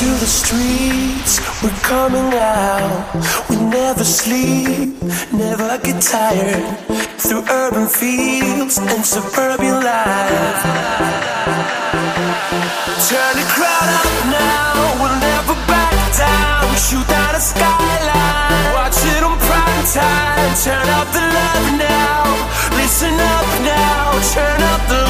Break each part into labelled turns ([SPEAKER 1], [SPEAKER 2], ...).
[SPEAKER 1] to the streets, we're coming out. We never sleep, never get tired. Through urban fields and suburban life. Turn the crowd up now, we'll never back down. Shoot down a skyline, watch it on prime time. Turn up the love now, listen up now, turn up the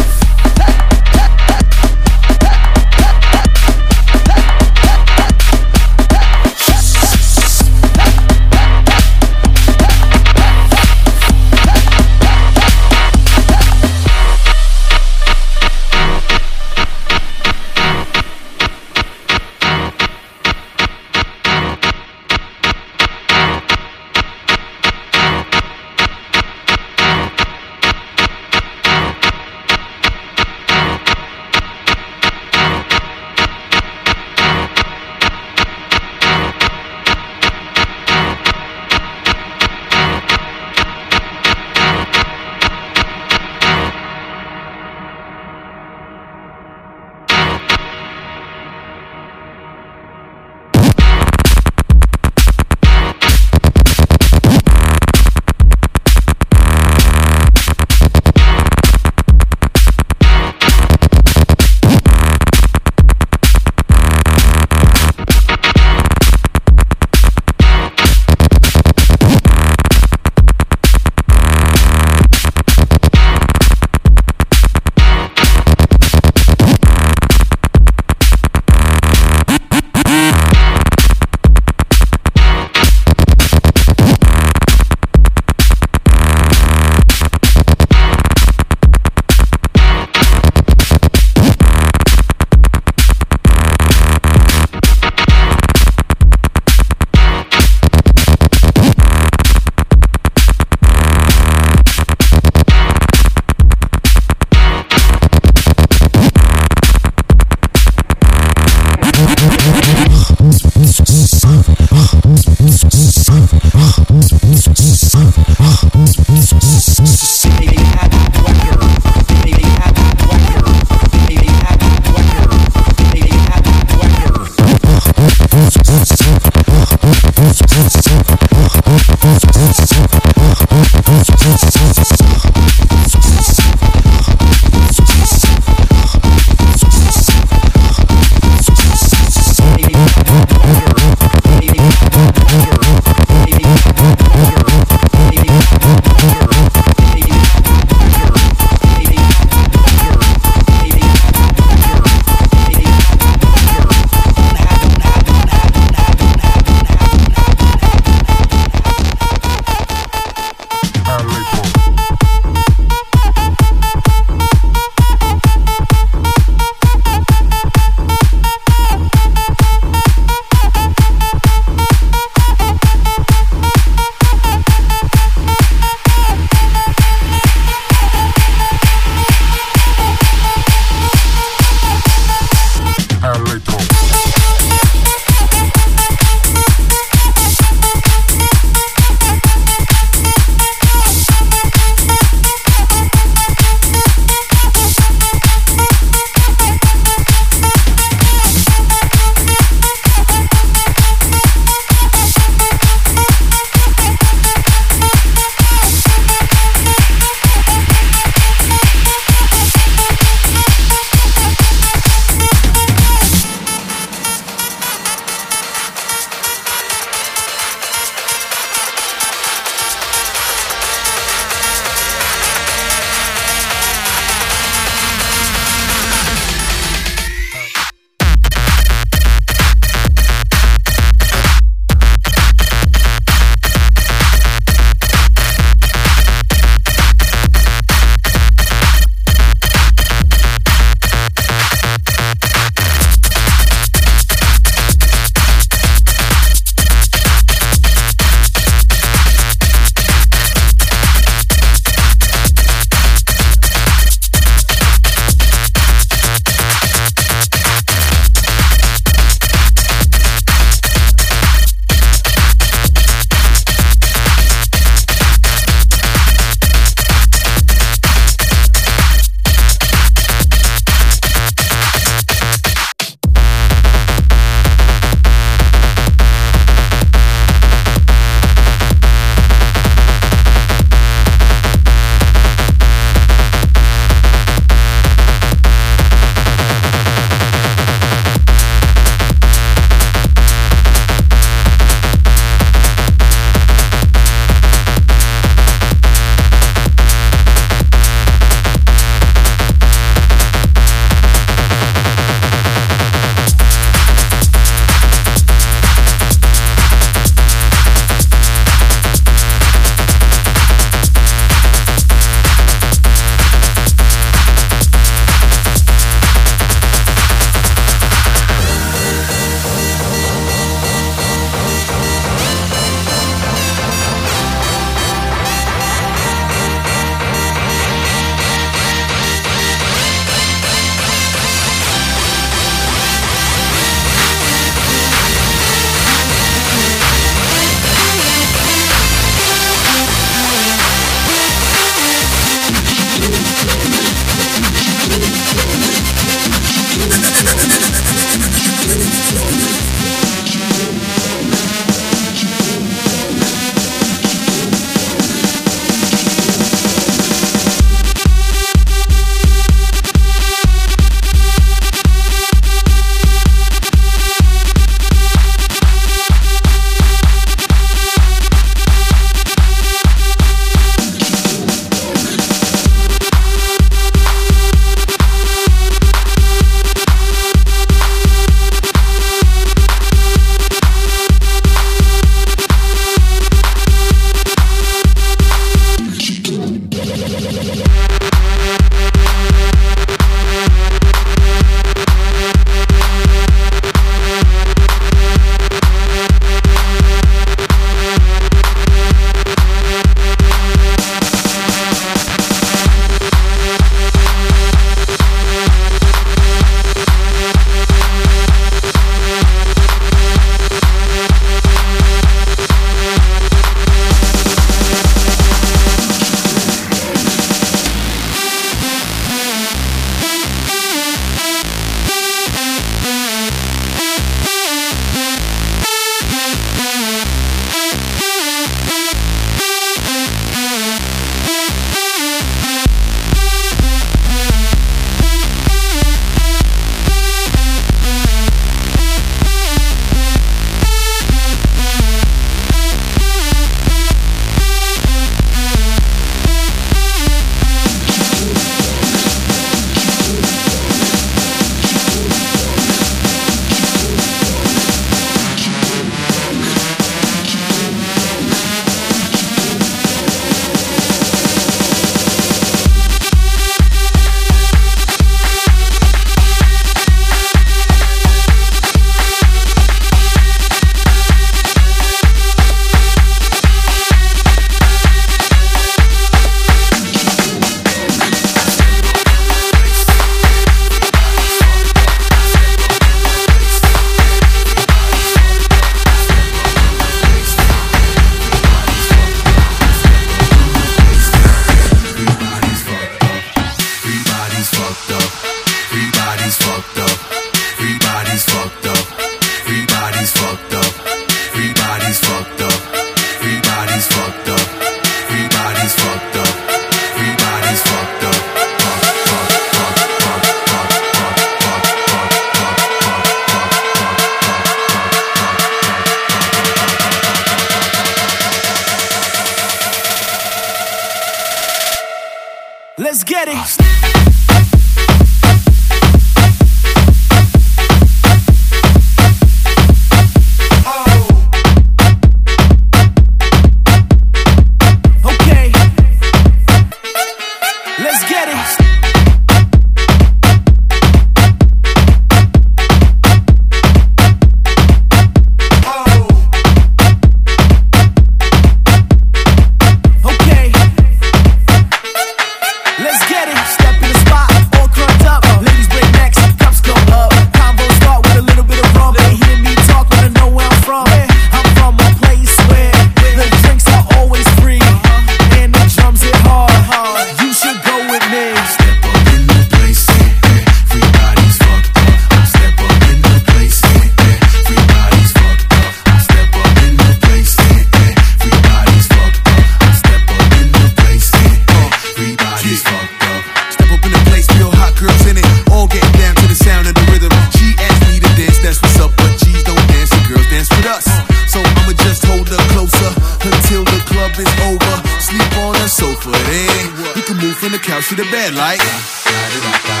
[SPEAKER 1] bounce to the bed like.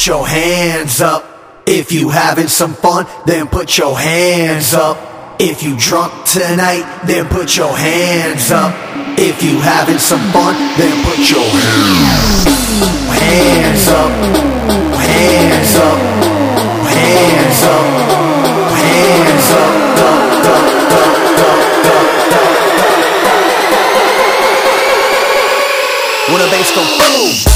[SPEAKER 1] put your hands up. If you having some fun, then put your hands up. If you drunk tonight, then put your hands up. If you having some fun, then put your hands up. Hands up, hands up, hands up, up. When the bass go boom.